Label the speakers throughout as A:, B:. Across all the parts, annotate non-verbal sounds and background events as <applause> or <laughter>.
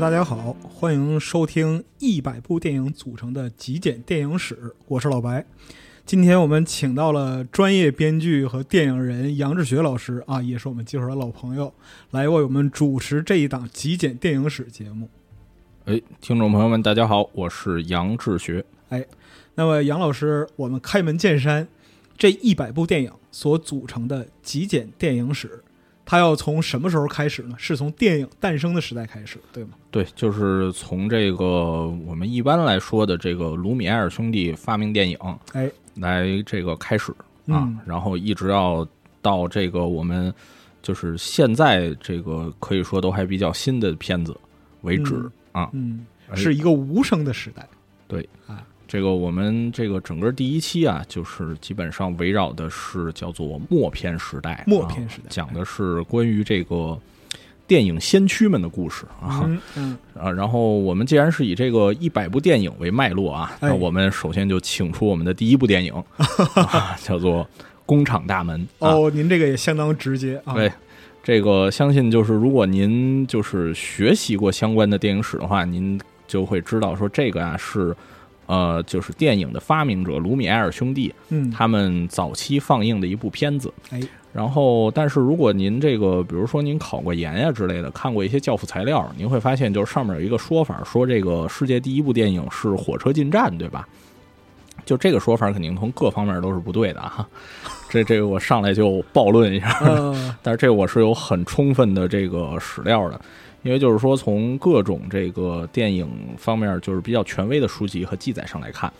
A: 大家好，欢迎收听一百部电影组成的极简电影史，我是老白。今天我们请到了专业编剧和电影人杨志学老师啊，也是我们介绍的老朋友，来为我们主持这一档极简电影史节目。
B: 哎，听众朋友们，大家好，我是杨志学。
A: 哎，那么杨老师，我们开门见山，这一百部电影所组成的极简电影史，它要从什么时候开始呢？是从电影诞生的时代开始，对吗？
B: 对，就是从这个我们一般来说的这个卢米埃尔兄弟发明电影，
A: 哎，
B: 来这个开始啊，
A: 嗯
B: 然后一直要到这个我们就是现在这个可以说都还比较新的片子为止、啊。
A: 嗯，
B: 哎
A: 是一个无声的时代。
B: 对
A: 啊，
B: 这个我们这个整个第一期啊，就是基本上围绕的是叫做默片时代，
A: 默片时代
B: 啊讲的是关于这个电影先驱们的故事啊。
A: 嗯嗯，
B: 啊，然后我们既然是以这个一百部电影为脉络啊，
A: 哎
B: 那我们首先就请出我们的第一部电影，<laughs> 啊、叫做《工厂大门》啊。
A: 哦，您这个也相当直接啊。
B: 对，这个相信就是如果您就是学习过相关的电影史的话，您就会知道说这个啊是。呃，就是电影的发明者卢米埃尔兄弟
A: 嗯，
B: 他们早期放映的一部片子。
A: 哎，
B: 然后，但是如果您这个，比如说您考过研呀之类的，看过一些教辅材料，您会发现，就是上面有一个说法，说这个世界第一部电影是《火车进站》，对吧？就这个说法，肯定从各方面都是不对的哈。这这个我上来就暴论一下，
A: 呃，<laughs>
B: 但是这我是有很充分的这个史料的，因为就是说从各种这个电影方面，就是比较权威的书籍和记载上来看，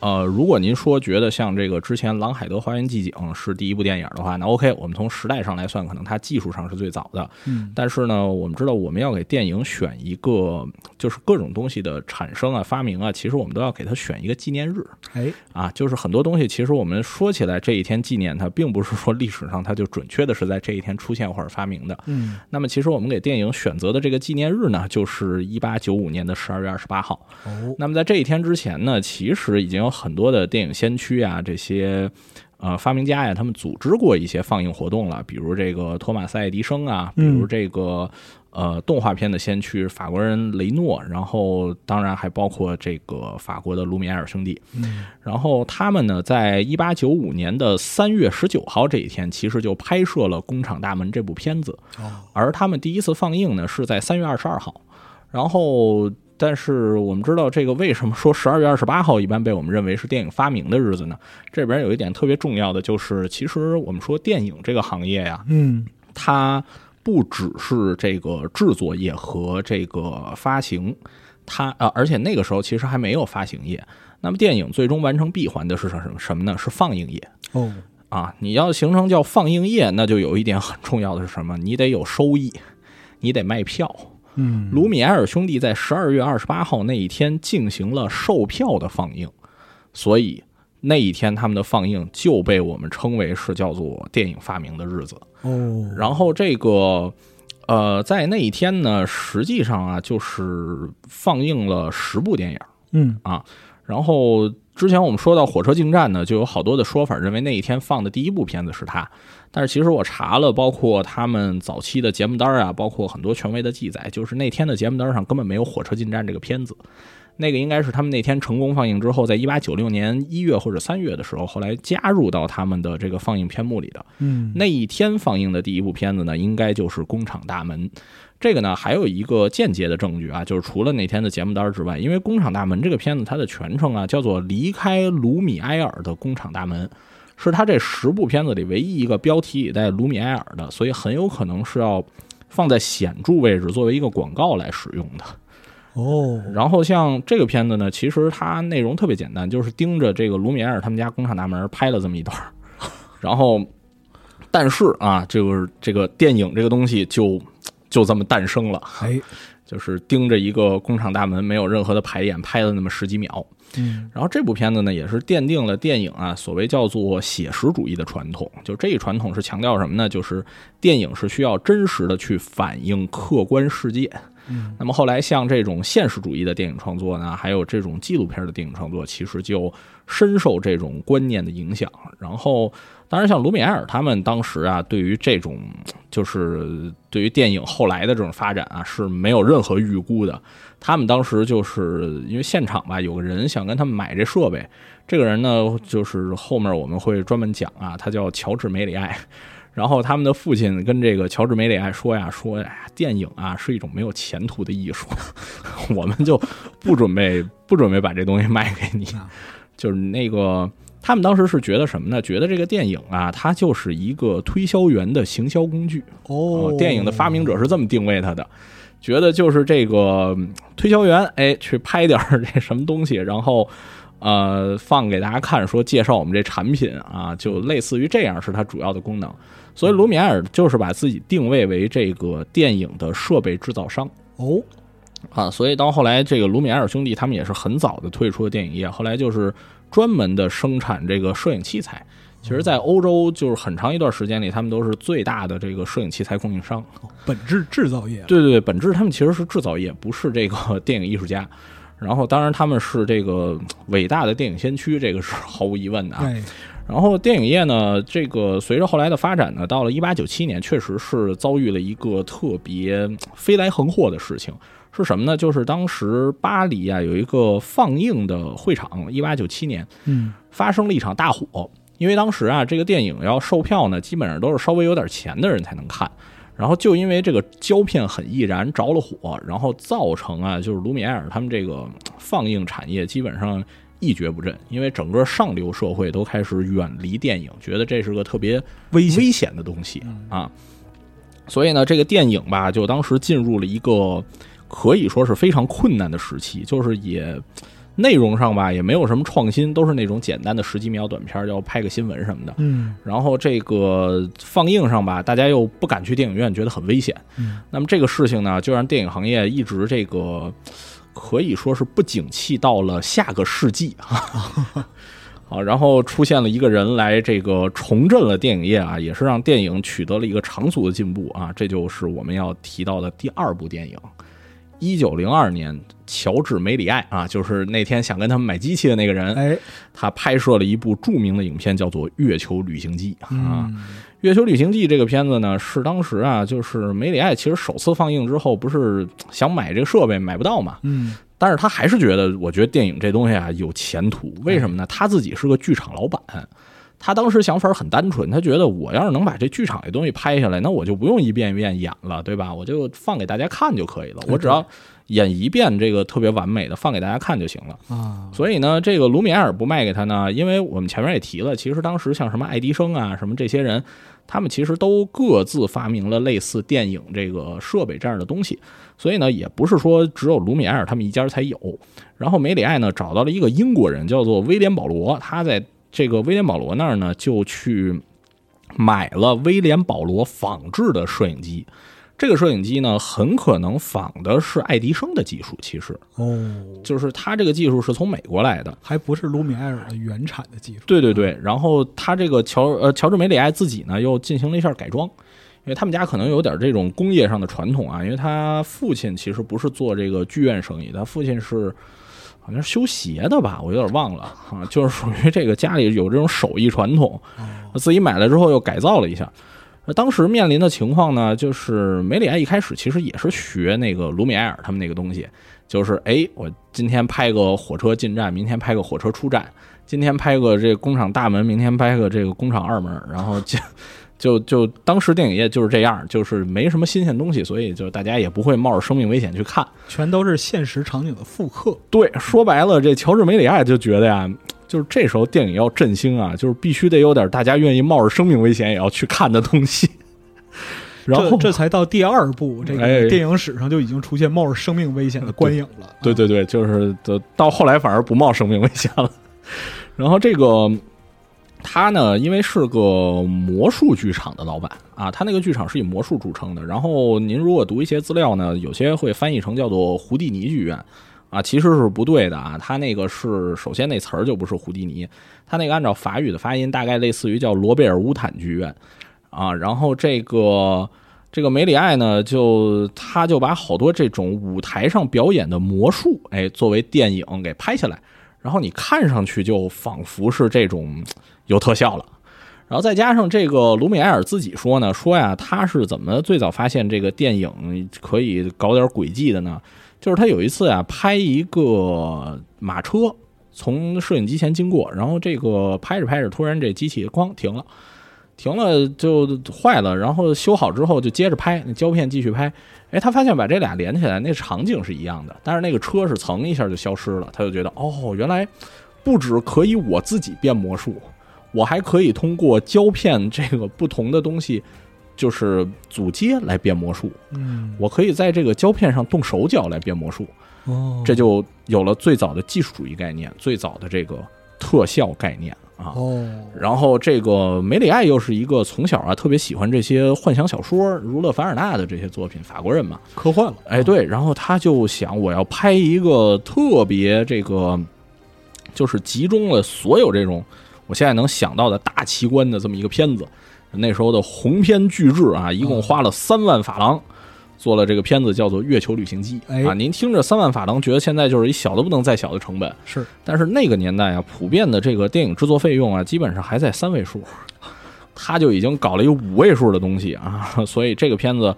B: 呃，如果您说觉得像这个之前《朗海德花园寂景》是第一部电影的话，那 OK，我们从时代上来算，可能它技术上是最早的。
A: 嗯，
B: 但是呢，我们知道我们要给电影选一个，就是各种东西的产生啊、发明啊，其实我们都要给它选一个纪念日。
A: 哎，
B: 啊，就是很多东西，其实我们说起来这一天纪念它，并不是说历史上它就准确的是在这一天出现或者发明的。
A: 嗯，
B: 那么，其实我们给电影选择的这个纪念日呢，就是一八九五年的十二月二十八号。
A: 哦，
B: 那么在这一天之前呢，其实已经有很多的电影先驱啊，这些呃发明家呀，他们组织过一些放映活动了，比如这个托马斯·爱迪生啊，比如这个。呃，动画片的先驱法国人雷诺，然后当然还包括这个法国的卢米埃尔兄弟，
A: 嗯，
B: 然后他们呢，在一八九五年的三月十九号这一天，其实就拍摄了《工厂大门》这部片子，
A: 哦，
B: 而他们第一次放映呢是在三月二十二号。然后，但是我们知道这个为什么说十二月二十八号一般被我们认为是电影发明的日子呢？这边有一点特别重要的，就是其实我们说电影这个行业呀，
A: 嗯，
B: 它不只是这个制作业和这个发行，它啊，而且那个时候其实还没有发行业。那么电影最终完成闭环的是什么什么呢？是放映业
A: 哦，
B: 啊！你要形成叫放映业，那就有一点很重要的是什么？你得有收益，你得卖票。
A: 嗯，
B: 卢米埃尔兄弟在十二月二十八号那一天进行了售票的放映，所以那一天他们的放映就被我们称为是叫做电影发明的日子。
A: 哦，
B: 然后这个呃，在那一天呢，实际上啊，就是放映了十部电影。
A: 嗯啊，
B: 然后之前我们说到《火车进站》呢，就有好多的说法，认为那一天放的第一部片子是他。但是其实我查了，包括他们早期的节目单啊，包括很多权威的记载，就是那天的节目单上根本没有《火车进站》这个片子。那个应该是他们那天成功放映之后，在一八九六年一月或者三月的时候，后来加入到他们的这个放映片目里的。
A: 嗯，
B: 那一天放映的第一部片子呢，应该就是《工厂大门》。这个呢，还有一个间接的证据啊，就是除了那天的节目单之外，因为《工厂大门》这个片子它的全称啊叫做《离开卢米埃尔的工厂大门》，是他这十部片子里唯一一个标题也带卢米埃尔的，所以很有可能是要放在显著位置作为一个广告来使用的。
A: 哦，
B: 然后像这个片子呢，其实它内容特别简单，就是盯着这个卢米埃尔他们家工厂大门拍了这么一段，然后，但是啊，就是这个电影这个东西就就这么诞生了，
A: 哎，
B: 就是盯着一个工厂大门，没有任何的排演，拍了那么十几秒。
A: 嗯，
B: 然后这部片子呢，也是奠定了电影啊所谓叫做写实主义的传统。就这一传统是强调什么呢？就是电影是需要真实的去反映客观世界。
A: 嗯
B: 那么后来像这种现实主义的电影创作呢，还有这种纪录片的电影创作，其实就深受这种观念的影响。然后，当然像卢米埃尔他们当时啊，对于这种就是对于电影后来的这种发展啊，是没有任何预估的。他们当时就是因为现场吧，有个人想跟他们买这设备，这个人呢，就是后面我们会专门讲啊，他叫乔治梅里埃。然后他们的父亲跟这个乔治梅里埃说呀，说哎呀，电影啊是一种没有前途的艺术，<laughs> 我们就不准备不准备把这东西卖给你
A: 啊。
B: 就是那个他们当时是觉得什么呢？觉得这个电影啊，它就是一个推销员的行销工具。
A: 哦，
B: 电影的发明者是这么定位它的，觉得就是这个嗯推销员，哎，去拍点儿这什么东西，然后呃放给大家看，说介绍我们这产品啊，就类似于这样是它主要的功能。所以卢米埃尔就是把自己定位为这个电影的设备制造商。
A: 哦，
B: 啊，所以到后来，这个卢米埃尔兄弟他们也是很早的退出了电影业，后来就是专门的生产这个摄影器材。其实，在欧洲就是很长一段时间里，他们都是最大的这个摄影器材供应商。
A: 本质制造业，
B: 对对对，本质他们其实是制造业，不是这个 <laughs> 电影艺术家。然后，当然他们是这个伟大的电影先驱，这个是毫无疑问的啊。
A: 哎，
B: 然后电影业呢，这个随着后来的发展呢，到了一八九七年，确实是遭遇了一个特别飞来横祸的事情。是什么呢？就是当时巴黎啊有一个放映的会场，一八九七年
A: 嗯，
B: 发生了一场大火。因为当时啊，这个电影要售票呢，基本上都是稍微有点钱的人才能看。然后就因为这个胶片很易燃，着了火，然后造成啊，就是卢米埃尔他们这个放映产业基本上一蹶不振，因为整个上流社会都开始远离电影，觉得这是个特别
A: 危险，
B: 危险的东西啊。所以呢，这个电影吧，就当时进入了一个可以说是非常困难的时期，就是也内容上吧也没有什么创新，都是那种简单的十几秒短片，要拍个新闻什么的。
A: 嗯
B: 然后这个放映上吧，大家又不敢去电影院，觉得很危险。
A: 嗯，
B: 那么这个事情呢，就让电影行业一直这个可以说是不景气到了下个世纪啊。<laughs> 好，然后出现了一个人来这个重振了电影业啊，也是让电影取得了一个长足的进步啊。这就是我们要提到的第二部电影。一九零二年，乔治梅里爱啊，就是那天想跟他们买机器的那个人，
A: 哎，
B: 他拍摄了一部著名的影片，叫做《月球旅行记》啊。
A: 嗯，《
B: 月球旅行记》这个片子呢，是当时啊，就是梅里爱其实首次放映之后，不是想买这个设备买不到嘛，
A: 嗯，
B: 但是他还是觉得，我觉得电影这东西啊有前途。为什么呢？他自己是个剧场老板，他当时想法很单纯，他觉得我要是能把这剧场这东西拍下来，那我就不用一遍一遍演了，对吧？我就放给大家看就可以了，我只要演一遍这个特别完美的放给大家看就行了。
A: 啊，
B: 所以呢，这个卢米埃尔不卖给他呢，因为我们前面也提了，其实当时像什么爱迪生啊，什么这些人，他们其实都各自发明了类似电影这个设备这样的东西，所以呢，也不是说只有卢米埃尔他们一家才有。然后梅里爱呢找到了一个英国人，叫做威廉保罗，他在这个威廉保罗那儿呢就去买了威廉保罗仿制的摄影机。这个摄影机呢，很可能仿的是爱迪生的技术，其实
A: 哦，
B: 就是他这个技术是从美国来的。
A: 还不是卢米埃尔的原产的技术，
B: 对对对，然后他这个乔呃乔治梅里埃自己呢又进行了一下改装，因为他们家可能有点这种工业上的传统啊，因为他父亲其实不是做这个剧院生意，他父亲是好像是修鞋的吧，我有点忘了啊，就是属于这个家里有这种手艺传统，自己买了之后又改造了一下。当时面临的情况呢，就是梅里埃一开始其实也是学那个卢米埃尔他们那个东西，就是哎，我今天拍个火车进站，明天拍个火车出站，今天拍个这个工厂大门，明天拍个这个工厂二门，然后就就就当时电影业就是这样，就是没什么新鲜东西，所以就大家也不会冒着生命危险去看。
A: 全都是现实场景的复刻。
B: 对，说白了，这乔治梅里爱就觉得呀，就是这时候电影要振兴啊，就是必须得有点大家愿意冒着生命危险也要去看的东西。<laughs> 然后
A: 这这才到第二部，这
B: 哎
A: 个电影史上就已经出现冒着生命危险的观影了。啊，
B: 对对对，就是到到后来反而不冒生命危险了。<laughs> 然后这个他呢，因为是个魔术剧场的老板啊，他那个剧场是以魔术著称的。然后您如果读一些资料呢，有些会翻译成叫做胡蒂尼剧院啊，其实是不对的啊。他那个是首先那词儿就不是胡迪尼，他那个按照法语的发音大概类似于叫罗贝尔乌坦剧院啊。然后这个。这个梅里爱呢，就他就把好多这种舞台上表演的魔术，哎，作为电影给拍下来，然后你看上去就仿佛是这种有特效了。然后再加上这个卢米埃尔自己说呢，说呀，他是怎么最早发现这个电影可以搞点诡计的呢？就是他有一次啊，拍一个马车从摄影机前经过，然后这个拍着拍着，突然这机器哐停了，停了就坏了，然后修好之后就接着拍，那胶片继续拍。哎，他发现把这俩连起来，那场景是一样的，但是那个车是蹭一下就消失了，他就觉得哦，原来不止可以我自己变魔术。我还可以通过胶片这个不同的东西，就是组接来变魔术。
A: 嗯，
B: 我可以在这个胶片上动手脚来变魔术。
A: 哦，
B: 这就有了最早的技术主义概念，最早的这个特效概念啊。
A: 哦，
B: 然后这个梅里爱又是一个从小啊特别喜欢这些幻想小说、儒勒·凡尔纳的这些作品，法国人嘛，
A: 科幻了。
B: 哎，对，然后他就想我要拍一个特别这个，就是集中了所有这种。我现在能想到的大奇观的这么一个片子，那时候的鸿篇巨制啊，一共花了三万法郎做了这个片子，叫做《月球旅行记》啊。您听着三万法郎，觉得现在就是一小的不能再小的成本，
A: 是。
B: 但是那个年代啊，普遍的这个电影制作费用啊，基本上还在三位数，他就已经搞了一个五位数的东西啊。<laughs> 所以这个片子，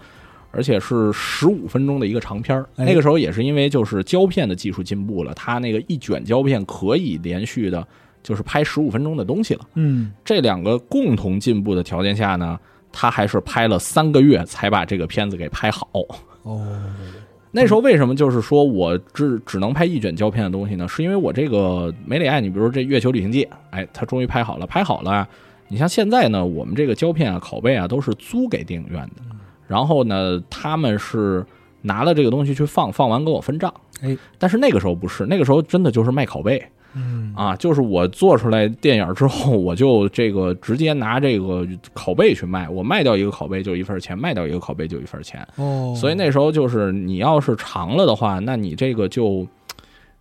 B: 而且是十五分钟的一个长片那个时候也是因为就是胶片的技术进步了，它那个一卷胶片可以连续的。就是拍十五分钟的东西了，
A: 嗯，
B: 这两个共同进步的条件下呢，他还是拍了三个月才把这个片子给拍好。
A: 哦，
B: 那时候为什么就是说我只只能拍一卷胶片的东西呢？是因为我这个梅里爱，你比如这《月球旅行记》，哎，他终于拍好了，拍好了。你像现在呢，我们这个胶片啊、拷贝啊，都是租给电影院的，然后呢，他们是拿了这个东西去放，放完跟我分账。
A: 哎，
B: 但是那个时候不是，那个时候真的就是卖拷贝。
A: 嗯
B: 啊，就是我做出来电影之后，我就这个直接拿这个拷贝去卖，我卖掉一个拷贝就一份钱，卖掉一个拷贝就一份钱。
A: 哦，
B: 所以那时候就是你要是长了的话，那你这个就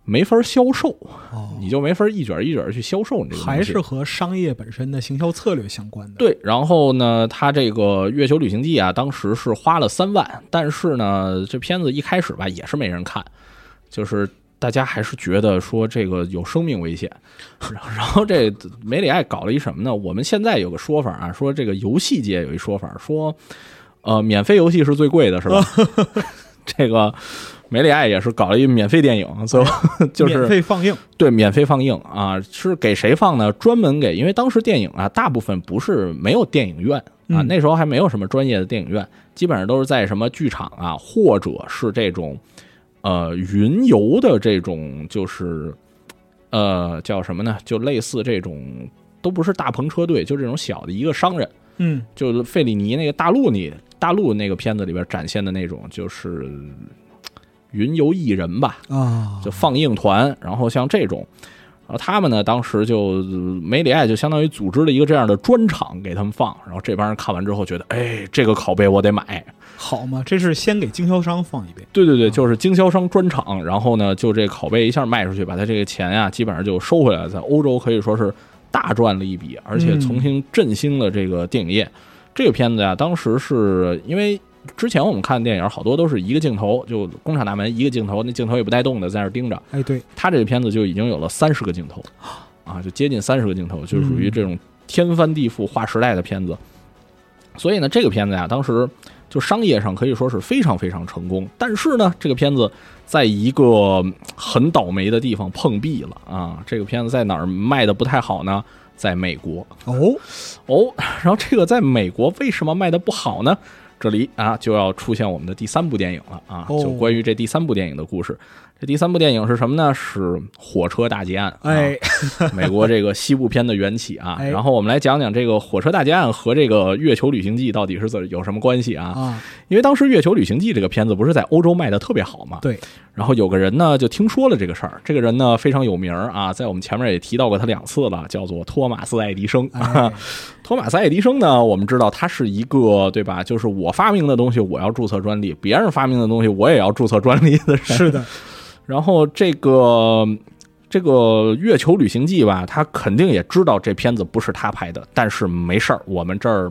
B: 没法销售，
A: 哦，
B: 你就没法一卷一卷去销售你这个。
A: 还是和商业本身的行销策略相关的。
B: 对，然后呢，他这个《月球旅行记》啊，当时是花了三万，但是呢，这片子一开始吧也是没人看，就是。大家还是觉得说这个有生命危险，然后这梅里爱搞了一什么呢？我们现在有个说法啊，说这个游戏界有一说法，说呃，免费游戏是最贵的，是吧？<laughs> 这个梅里爱也是搞了一免费电影，最后 <laughs> 就是
A: 免费放映，
B: 对，免费放映啊，是给谁放呢？专门给，因为当时电影啊，大部分不是没有电影院啊，那时候还没有什么专业的电影院，基本上都是在什么剧场啊，或者是这种。呃，云游的这种就是，呃，叫什么呢？就类似这种，都不是大篷车队，就这种小的一个商人，
A: 嗯，
B: 就是费里尼那个大陆里大陆那个片子里边展现的那种，就是云游艺人吧，
A: 啊，
B: 就放映团，然后像这种。然后他们呢，当时就梅里爱就相当于组织了一个这样的专场给他们放，然后这帮人看完之后觉得，哎，这个拷贝我得买，
A: 好嘛，这是先给经销商放一遍，
B: 对对对，就是经销商专场，然后呢，就这拷贝一下卖出去，把他这个钱呀，基本上就收回来，在欧洲可以说是大赚了一笔，而且重新振兴了这个电影业。这个片子呀，当时是因为。之前我们看的电影好多都是一个镜头，就工厂大门一个镜头，那镜头也不带动的，在那盯着。
A: 哎，对
B: 他这个片子就已经有了三十个镜头，啊，就接近三十个镜头，就属于这种天翻地覆、划时代的片子。所以呢，这个片子呀，当时就商业上可以说是非常非常成功。但是呢，这个片子在一个很倒霉的地方碰壁了啊！这个片子在哪儿卖的不太好呢？在美国。
A: 哦
B: 哦，然后这个在美国为什么卖的不好呢？这里啊，就要出现我们的第三部电影了啊！就关于这第三部电影的故事。这第三部电影是什么呢？是火车大劫案。
A: 哎，
B: 美国这个西部片的缘起啊。然后我们来讲讲这个火车大劫案和这个月球旅行记到底是怎有什么关系啊？
A: 啊，
B: 因为当时月球旅行记这个片子不是在欧洲卖的特别好嘛？
A: 对。
B: 然后有个人呢就听说了这个事儿，这个人呢非常有名啊，在我们前面也提到过他两次了，叫做托马斯爱迪生。<laughs> 托马斯爱迪生呢，我们知道他是一个对吧？就是我发明的东西我要注册专利，别人发明的东西我也要注册专利的人。
A: 是的。<laughs>
B: 然后这个这个月球旅行记吧，他肯定也知道这片子不是他拍的，但是没事儿，我们这儿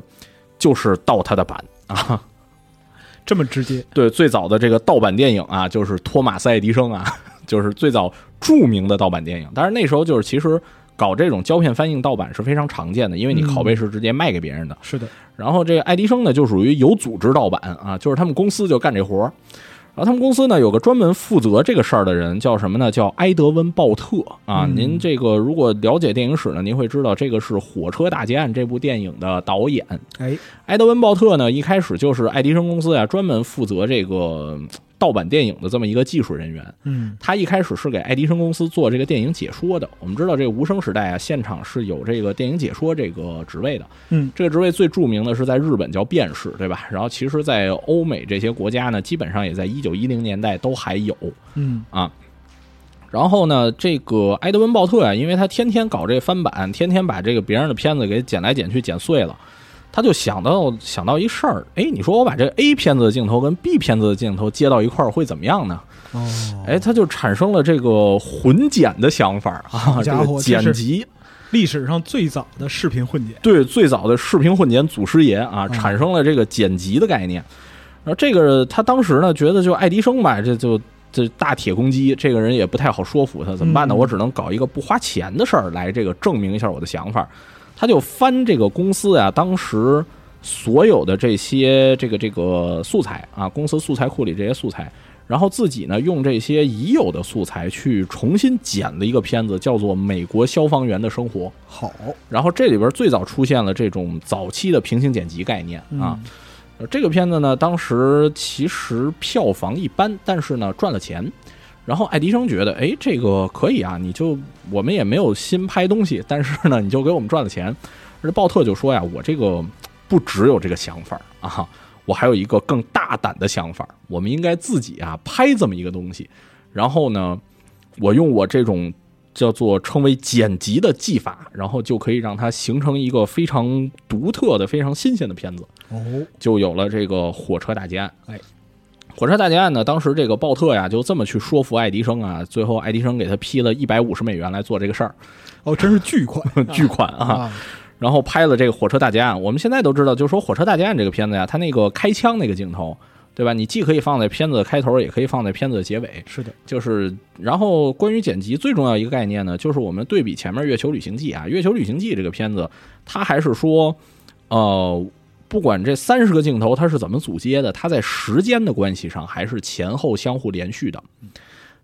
B: 就是盗他的版啊。<laughs>
A: 这么直接。
B: 对，最早的这个盗版电影啊，就是托马斯·爱迪生啊，<laughs> 就是最早著名的盗版电影。但是那时候就是其实搞这种胶片翻印盗版是非常常见的，因为你拷贝是直接卖给别人的。
A: 是的，
B: 然后这个爱迪生呢，就属于有组织盗版啊，就是他们公司就干这活儿。他们公司呢有个专门负责这个事儿的人，叫什么呢？叫埃德温·鲍特啊。
A: 嗯
B: 您这个如果了解电影史呢，您会知道这个是《火车大劫案》这部电影的导演。
A: 哎，
B: 埃德温·鲍特呢，一开始就是爱迪生公司啊，专门负责这个嗯盗版电影的这么一个技术人员。
A: 嗯
B: 他一开始是给爱迪生公司做这个电影解说的。我们知道，这个无声时代啊，现场是有这个电影解说这个职位的。
A: 嗯，
B: 这个职位最著名的是在日本叫辩士，对吧？然后其实，在欧美这些国家呢，基本上也在一九一零年代都还有
A: 嗯
B: 啊。然后呢，这个埃德温·鲍特啊，因为他天天搞这翻版，天天把这个别人的片子给剪来剪去、剪碎了，他就想到想到一事儿，哎，你说我把这个 A 片子的镜头跟 B 片子的镜头接到一块儿会怎么样呢？
A: 哦，
B: 哎，他就产生了这个混剪的想法啊，这个剪辑，
A: 历史上最早的视频混剪。
B: 对最早的视频混剪祖师爷啊，
A: 嗯
B: 产生了这个剪辑的概念。然后这个他当时呢，觉得就爱迪生吧，这就这大铁公鸡，这个人也不太好说服他，怎么办呢？
A: 嗯
B: 我只能搞一个不花钱的事儿来这个证明一下我的想法。他就翻这个公司啊，当时所有的这些这个这个素材啊，公司素材库里这些素材，然后自己呢用这些已有的素材去重新剪了一个片子，叫做《美国消防员的生活》。
A: 好
B: 然后这里边最早出现了这种早期的平行剪辑概念啊。，这个片子呢，当时其实票房一般，但是呢赚了钱。然后爱迪生觉得，哎，这个可以啊，你就我们也没有新拍东西，但是呢，你就给我们赚了钱。而鲍特就说呀，我这个不只有这个想法啊，我还有一个更大胆的想法，我们应该自己啊拍这么一个东西。然后呢，我用我这种叫做称为剪辑的技法，然后就可以让它形成一个非常独特的、非常新鲜的片子。
A: 哦，
B: 就有了这个火车大劫案。
A: 哎，
B: 火车大劫案呢，当时这个鲍特呀就这么去说服爱迪生啊，最后爱迪生给他批了一百五十美元来做这个事儿，
A: 哦，真是巨款 <laughs>
B: 巨款啊。
A: 啊！
B: 然后拍了这个火车大劫案。我们现在都知道，就是说火车大劫案这个片子呀，它那个开枪那个镜头。对吧？你既可以放在片子的开头，也可以放在片子的结尾。
A: 是的，
B: 就是，然后关于剪辑最重要一个概念呢，就是我们对比前面《月球旅行记》啊，《月球旅行记》这个片子，它还是说，呃，不管这三十个镜头它是怎么组接的，它在时间的关系上还是前后相互连续的。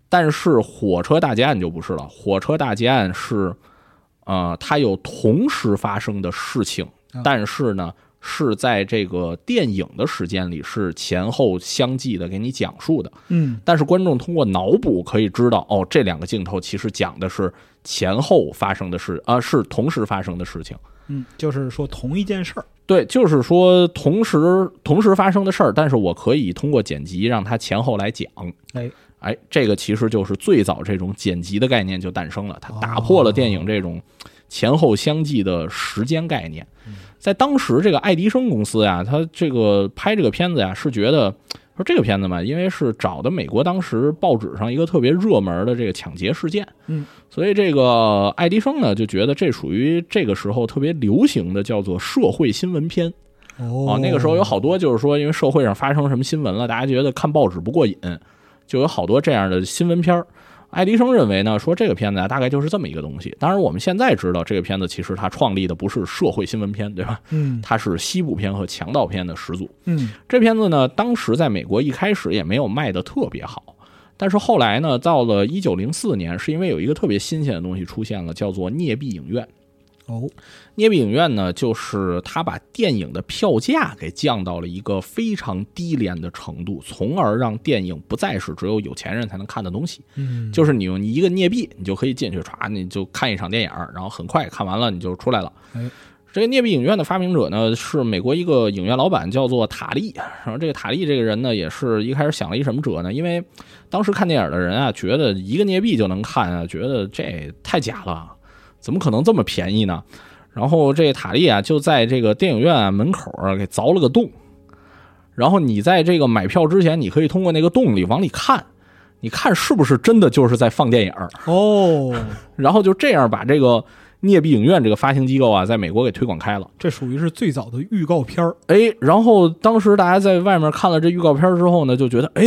B: 但是火车大劫案就不是了，火车大劫案是，呃，它有同时发生的事情
A: 啊，
B: 但是呢。是在这个电影的时间里是前后相继的给你讲述的，
A: 嗯
B: 但是观众通过脑补可以知道，哦，这两个镜头其实讲的是前后发生的事啊，是同时发生的事情。
A: 嗯，就是说同一件事儿。
B: 对，就是说同时同时发生的事儿，但是我可以通过剪辑让它前后来讲。
A: 哎
B: 哎，这个其实就是最早这种剪辑的概念就诞生了，它打破了电影这种前后相继的时间概念。在当时，这个爱迪生公司呀，他这个拍这个片子呀，是觉得说这个片子嘛，因为是找的美国当时报纸上一个特别热门的这个抢劫事件，
A: 嗯，
B: 所以这个爱迪生呢就觉得这属于这个时候特别流行的叫做社会新闻片。
A: 哦
B: 啊，那个时候有好多就是说，因为社会上发生什么新闻了，大家觉得看报纸不过瘾，就有好多这样的新闻片儿。爱迪生认为呢，说这个片子啊，大概就是这么一个东西。当然，我们现在知道这个片子其实它创立的不是社会新闻片，对吧？
A: 嗯
B: 它是西部片和强盗片的始祖。
A: 嗯
B: 这片子呢，当时在美国一开始也没有卖的特别好，但是后来呢，到了一九零四年，是因为有一个特别新鲜的东西出现了，叫做镍币影院。
A: 哦
B: 镍币影院呢，就是他把电影的票价给降到了一个非常低廉的程度，从而让电影不再是只有有钱人才能看的东西。
A: 嗯
B: 就是你用一个镍币，你就可以进去歘，你就看一场电影，然后很快看完了你就出来了。
A: 哎
B: 这个镍币影院的发明者呢，是美国一个影院老板，叫做塔利。然后这个塔利这个人呢，也是一开始想了一什么辙呢？因为当时看电影的人啊，觉得一个镍币就能看啊，觉得这太假了，怎么可能这么便宜呢？然后这塔利啊，就在这个电影院门口啊给凿了个洞，然后你在这个买票之前，你可以通过那个洞里往里看，你看是不是真的就是在放电影儿，
A: 哦 <laughs>
B: 然后就这样把这个镍币影院这个发行机构啊，在美国给推广开了。
A: 这属于是最早的预告片儿。
B: 哎，然后当时大家在外面看了这预告片之后呢，就觉得，哎，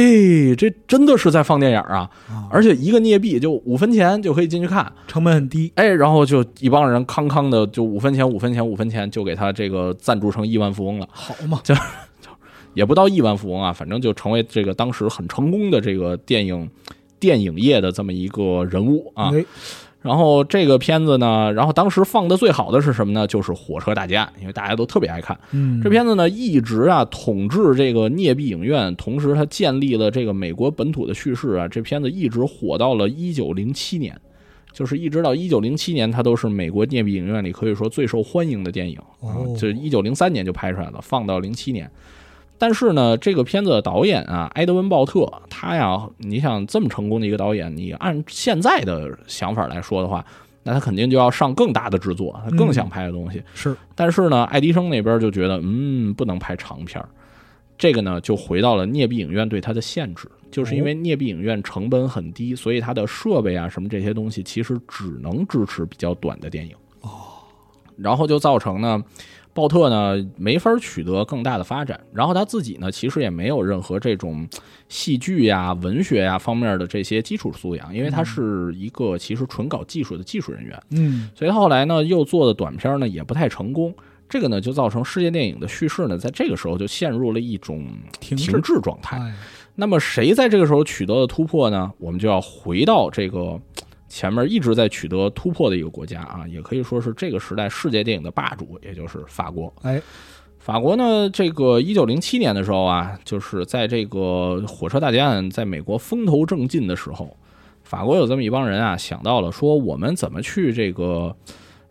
B: 这真的是在放电影啊！
A: 啊，
B: 而且一个镍币就五分钱就可以进去看。
A: 成本很低。
B: 哎，然后就一帮人康康的就五分钱、五分钱、五分钱就给他这个赞助成亿万富翁了，
A: 好嘛，就
B: 也不到亿万富翁啊，反正就成为这个当时很成功的这个电影电影业的这么一个人物啊。
A: 哎，
B: 然后这个片子呢，然后当时放的最好的是什么呢？就是《火车大家》，因为大家都特别爱看。
A: 嗯，
B: 这片子呢，一直啊统治这个镍币影院，同时它建立了这个美国本土的叙事啊。这片子一直火到了一九零七年，就是一直到一九零七年，它都是美国镍币影院里可以说最受欢迎的电影啊
A: 哦。
B: 这一九零三年就拍出来了，放到零七年。但是呢，这个片子的导演啊，埃德温·鲍特，他呀，你想这么成功的一个导演，你按现在的想法来说的话，那他肯定就要上更大的制作，他更想拍的东西。
A: 是
B: 但是呢，爱迪生那边就觉得，嗯，不能拍长片儿。这个呢，就回到了镍币影院对它的限制，就是因为镍币影院成本很低，所以它的设备啊什么这些东西，其实只能支持比较短的电影。哦，然后就造成呢，鲍特呢没法取得更大的发展，然后他自己呢其实也没有任何这种戏剧呀、文学呀方面的这些基础素养，因为他是一个其实纯搞技术的技术人员。
A: 嗯，
B: 所以他后来呢，又做的短片呢也不太成功，这个呢就造成世界电影的叙事呢，在这个时候就陷入了一种
A: 停滞
B: 状态。
A: 哎，
B: 那么谁在这个时候取得了突破呢？我们就要回到这个前面一直在取得突破的一个国家啊，也可以说是这个时代世界电影的霸主，也就是法国。
A: 哎，
B: 法国呢，这个一九零七年的时候啊，就是在这个火车大劫案在美国风头正劲的时候，法国有这么一帮人啊，想到了说我们怎么去这个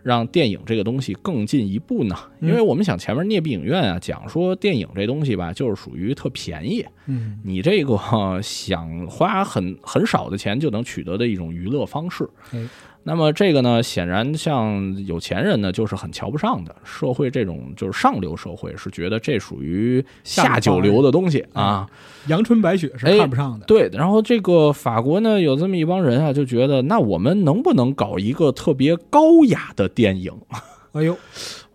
B: 让电影这个东西更进一步呢？
A: 嗯
B: 因为我们想前面聂壁影院啊讲说电影这东西吧，就是属于特便宜，
A: 嗯，
B: 你这个呃想花很很少的钱就能取得的一种娱乐方式。
A: 哎，
B: 那么这个呢，显然像有钱人呢，就是很瞧不上的。社会这种就是上流社会是觉得这属于下九流的东西啊。
A: 阳春白雪是
B: 哎
A: 看不上的。
B: 对，然后这个法国呢，有这么一帮人啊，就觉得那我们能不能搞一个特别高雅的电影？<laughs>
A: 哎呦，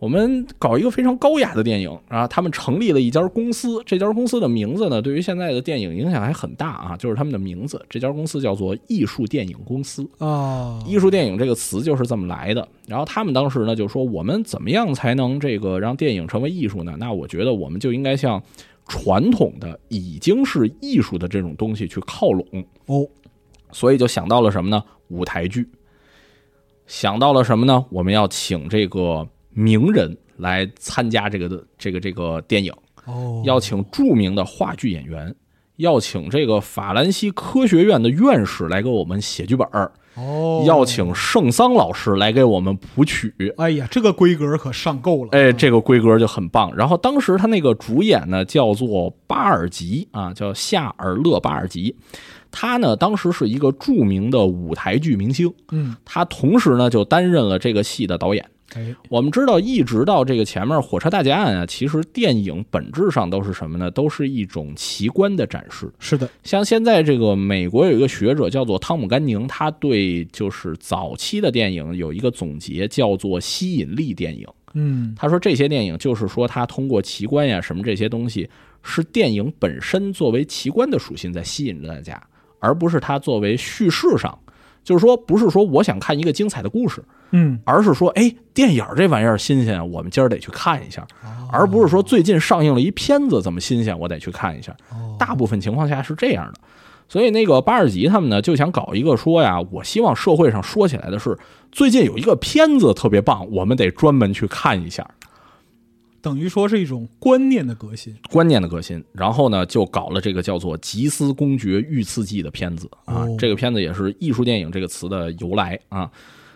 B: 我们搞一个非常高雅的电影啊！他们成立了一家公司，这家公司的名字呢，对于现在的电影影响还很大啊，就是他们的名字。这家公司叫做艺术电影公司。
A: 啊，
B: 艺术电影这个词就是这么来的。然后他们当时呢就说，我们怎么样才能这个让电影成为艺术呢？那我觉得我们就应该向传统的已经是艺术的这种东西去靠拢。
A: 哦，
B: 所以就想到了什么呢？舞台剧。想到了什么呢？我们要请这个名人来参加这个的这个这个电影，
A: 哦，
B: 要请著名的话剧演员，要请这个法兰西科学院的院士来给我们写剧本儿，
A: 哦，
B: 要请圣桑老师来给我们谱曲。
A: 哎呀，这个规格可上够了。
B: 哎，这个规格就很棒。然后当时他那个主演呢，叫做巴尔吉啊，叫夏尔勒巴尔吉。他呢，当时是一个著名的舞台剧明星，
A: 嗯，
B: 他同时呢就担任了这个戏的导演。
A: 哎，
B: 我们知道，一直到这个前面火车大劫案啊，其实电影本质上都是什么呢？都是一种奇观的展示。
A: 是的，
B: 像现在这个美国有一个学者叫做汤姆·甘宁，他对就是早期的电影有一个总结，叫做吸引力电影。
A: 嗯，
B: 他说这些电影就是说，他通过奇观呀什么这些东西，是电影本身作为奇观的属性在吸引着大家，而不是它作为叙事上，就是说不是说我想看一个精彩的故事，
A: 嗯，
B: 而是说哎电影这玩意儿新鲜，我们今儿得去看一下，而不是说最近上映了一片子怎么新鲜，我得去看一下。
A: 哦，
B: 大部分情况下是这样的。所以那个巴尔吉他们呢，就想搞一个说呀，我希望社会上说起来的是，最近有一个片子特别棒，我们得专门去看一下。
A: 等于说是一种观念的革新。
B: 观念的革新，然后呢，就搞了这个叫做《吉斯公爵遇刺记》的片子啊
A: 哦。
B: 这个片子也是艺术电影这个词的由来啊。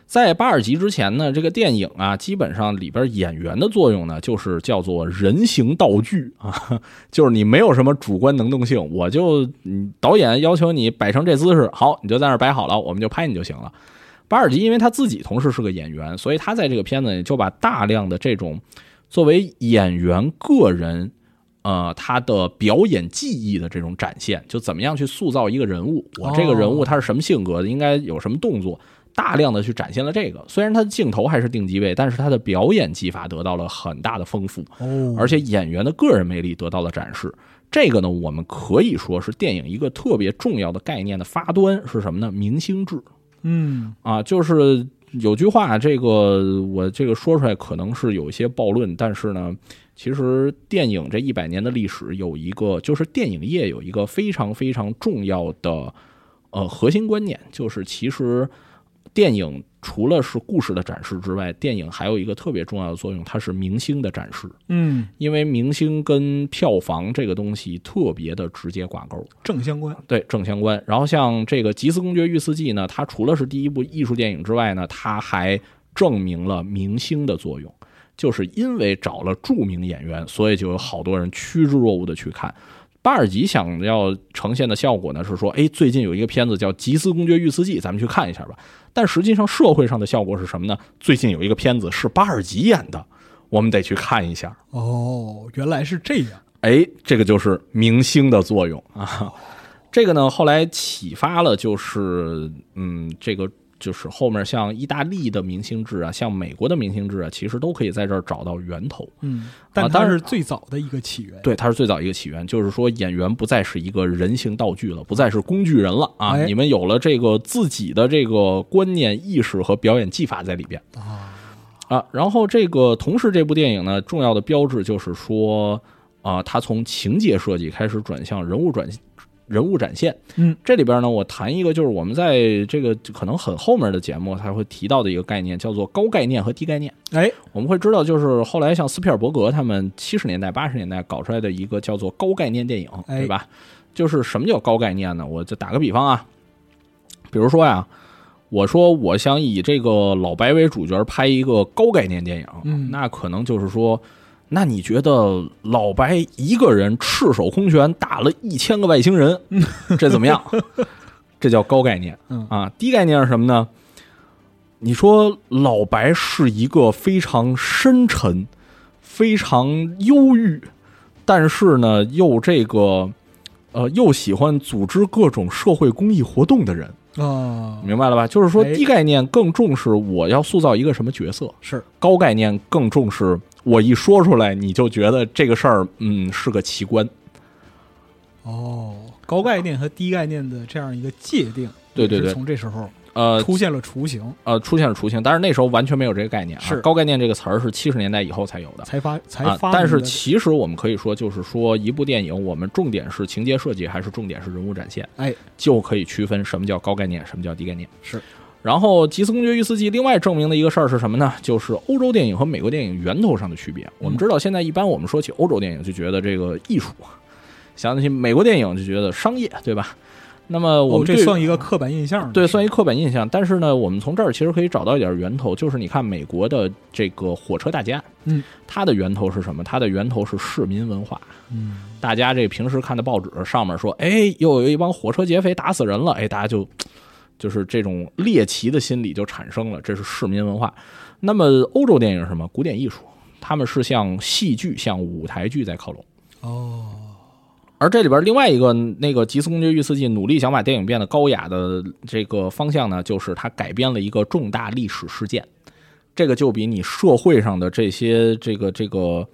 B: 在巴尔吉之前呢，这个电影啊，基本上里边演员的作用呢，就是叫做人形道具啊，<laughs> 就是你没有什么主观能动性，我就嗯导演要求你摆成这姿势，好，你就在那儿摆好了，我们就拍你就行了。巴尔吉因为他自己同时是个演员，所以他在这个片子里就把大量的这种作为演员个人，呃，他的表演技艺的这种展现，就怎么样去塑造一个人物，我这个人物他是什么性格的，应该有什么动作，大量的去展现了这个。虽然他的镜头还是定机位，但是他的表演技法得到了很大的丰富，
A: 哦，
B: 而且演员的个人魅力得到了展示。这个呢，我们可以说是电影一个特别重要的概念的发端是什么呢？明星制
A: 嗯
B: 啊，就是有句话，这个我这个说出来可能是有一些暴论，但是呢，其实电影这一百年的历史有一个，就是电影业有一个非常非常重要的呃核心观念，就是其实电影除了是故事的展示之外，电影还有一个特别重要的作用，它是明星的展示。
A: 嗯，
B: 因为明星跟票房这个东西特别的直接挂钩，
A: 正相关。
B: 对正相关。然后像这个《吉斯公爵遇四季》呢，它除了是第一部艺术电影之外呢，它还证明了明星的作用，就是因为找了著名演员，所以就有好多人趋之若鹜的去看。巴尔吉想要呈现的效果呢，是说，哎，最近有一个片子叫《吉斯公爵遇刺记》，咱们去看一下吧。但实际上，社会上的效果是什么呢？最近有一个片子是巴尔吉演的，我们得去看一下。
A: 哦，原来是这样。
B: 哎，这个就是明星的作用啊。这个呢，后来启发了，就是嗯，这个就是后面像意大利的明星制啊，像美国的明星制啊，其实都可以在这儿找到源头。
A: 嗯，但它是最早的一个起源。
B: 对，它是最早一个起源，就是说演员不再是一个人形道具了，不再是工具人了啊！
A: 哎
B: 你们有了这个自己的这个观念、意识和表演技法在里边
A: 啊，
B: 啊。然后这个同时，这部电影呢，重要的标志就是说啊，它从情节设计开始转向人物转人物展现。
A: 嗯，
B: 这里边呢，我谈一个，就是我们在这个可能很后面的节目才会提到的一个概念，叫做高概念和低概念。
A: 哎，
B: 我们会知道，就是后来像斯皮尔伯格他们七十年代、八十年代搞出来的一个叫做高概念电影，
A: 哎
B: 对吧？就是什么叫高概念呢？我就打个比方啊，比如说呀，我说我想以这个老白为主角拍一个高概念电影，
A: 嗯
B: 那可能就是说，那你觉得老白一个人赤手空拳打了一千个外星人，<laughs> 这怎么样？这叫高概念。
A: 嗯
B: 啊，低概念是什么呢？你说老白是一个非常深沉、非常忧郁，但是呢又这个呃又喜欢组织各种社会公益活动的人，
A: 啊，
B: 明白了吧？就是说
A: 哎
B: 低概念更重视我要塑造一个什么角色，
A: 是
B: 高概念更重视我一说出来你就觉得这个事儿嗯是个奇观。
A: 哦，高概念和低概念的这样一个界定，
B: 对对对
A: 从这时候
B: 呃
A: 出现了雏形，
B: 呃，出现了雏形，但是那时候完全没有这个概念啊。
A: 是
B: 高概念这个词儿是七十年代以后才有的。
A: 才发才
B: 啊
A: 发，明
B: 但是其实我们可以说，就是说一部电影，我们重点是情节设计，还是重点是人物展现，
A: 哎，
B: 就可以区分什么叫高概念，什么叫低概念。
A: 是。
B: 然后《吉斯公爵御四季》另外证明的一个事儿是什么呢？就是欧洲电影和美国电影源头上的区别。我们知道，现在一般我们说起欧洲电影，就觉得这个艺术；想起美国电影，就觉得商业，对吧？那么我
A: 哦，
B: 们对
A: 这算一个刻板印象，
B: 对，算一刻板印象。但是呢，我们从这儿其实可以找到一点源头，就是你看美国的这个火车大劫案，
A: 嗯，
B: 它的源头是什么？它的源头是市民文化。
A: 嗯，
B: 大家这平时看的报纸上面说，哎，又有一帮火车劫匪打死人了，哎，大家就就是这种猎奇的心理就产生了，这是市民文化。那么欧洲电影是什么？古典艺术，他们是向戏剧、向舞台剧在靠拢。
A: 哦，
B: 而这里边另外一个那个吉斯公爵御四季努力想把电影变得高雅的这个方向呢，就是他改编了一个重大历史事件，这个就比你社会上的这些这个这个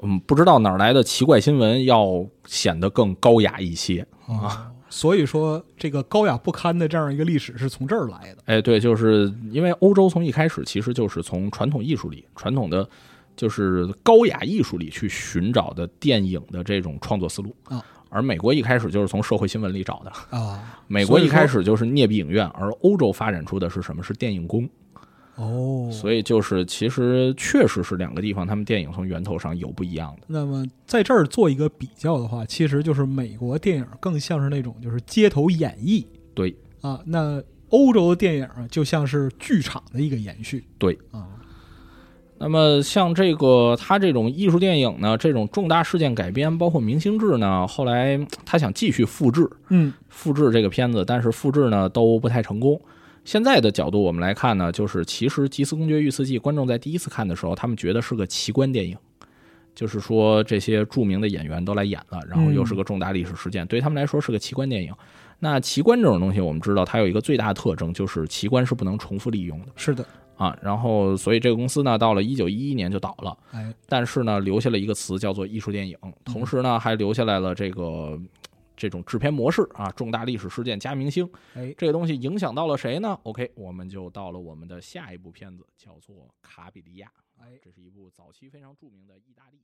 B: 嗯不知道哪儿来的奇怪新闻要显得更高雅一些。
A: 啊，所以说这个高雅不堪的这样一个历史是从这儿来的，
B: 哎，对，就是因为欧洲从一开始其实就是从传统艺术里、传统的就是高雅艺术里去寻找的电影的这种创作思路
A: 啊。
B: 而美国一开始就是从社会新闻里找的，
A: 啊，
B: 美国一开始就是镍币影院，而欧洲发展出的是什么？是电影宫。
A: 说哦，
B: 所以就是其实确实是两个地方，他们电影从源头上有不一样的。
A: 那么在这儿做一个比较的话，其实就是美国电影更像是那种就是街头演绎
B: 对
A: 啊，那欧洲的电影啊就像是剧场的一个延续
B: 对。
A: 啊，
B: 那么像这个他这种艺术电影呢，这种重大事件改编，包括明星制呢，后来他想继续复制
A: 嗯
B: 复制这个片子，但是复制呢都不太成功。现在的角度我们来看呢，就是其实《吉斯公爵遇刺记》观众在第一次看的时候，他们觉得是个奇观电影，就是说这些著名的演员都来演了，然后又是个重大历史事件，对他们来说是个奇观电影。那奇观这种东西，我们知道它有一个最大的特征，就是奇观是不能重复利用的
A: 是的，
B: 啊。然后，所以这个公司呢，到了一九一一年就倒了，
A: 哎，
B: 但是呢，留下了一个词叫做艺术电影，同时呢，还留下来了这个。这种制片模式啊，重大历史事件加明星，
A: 哎，
B: 这个东西影响到了谁呢？OK，我们就到了我们的下一部片子，叫做《卡比利亚》。
A: 哎，
B: 这是一部早期非常著名的意大利。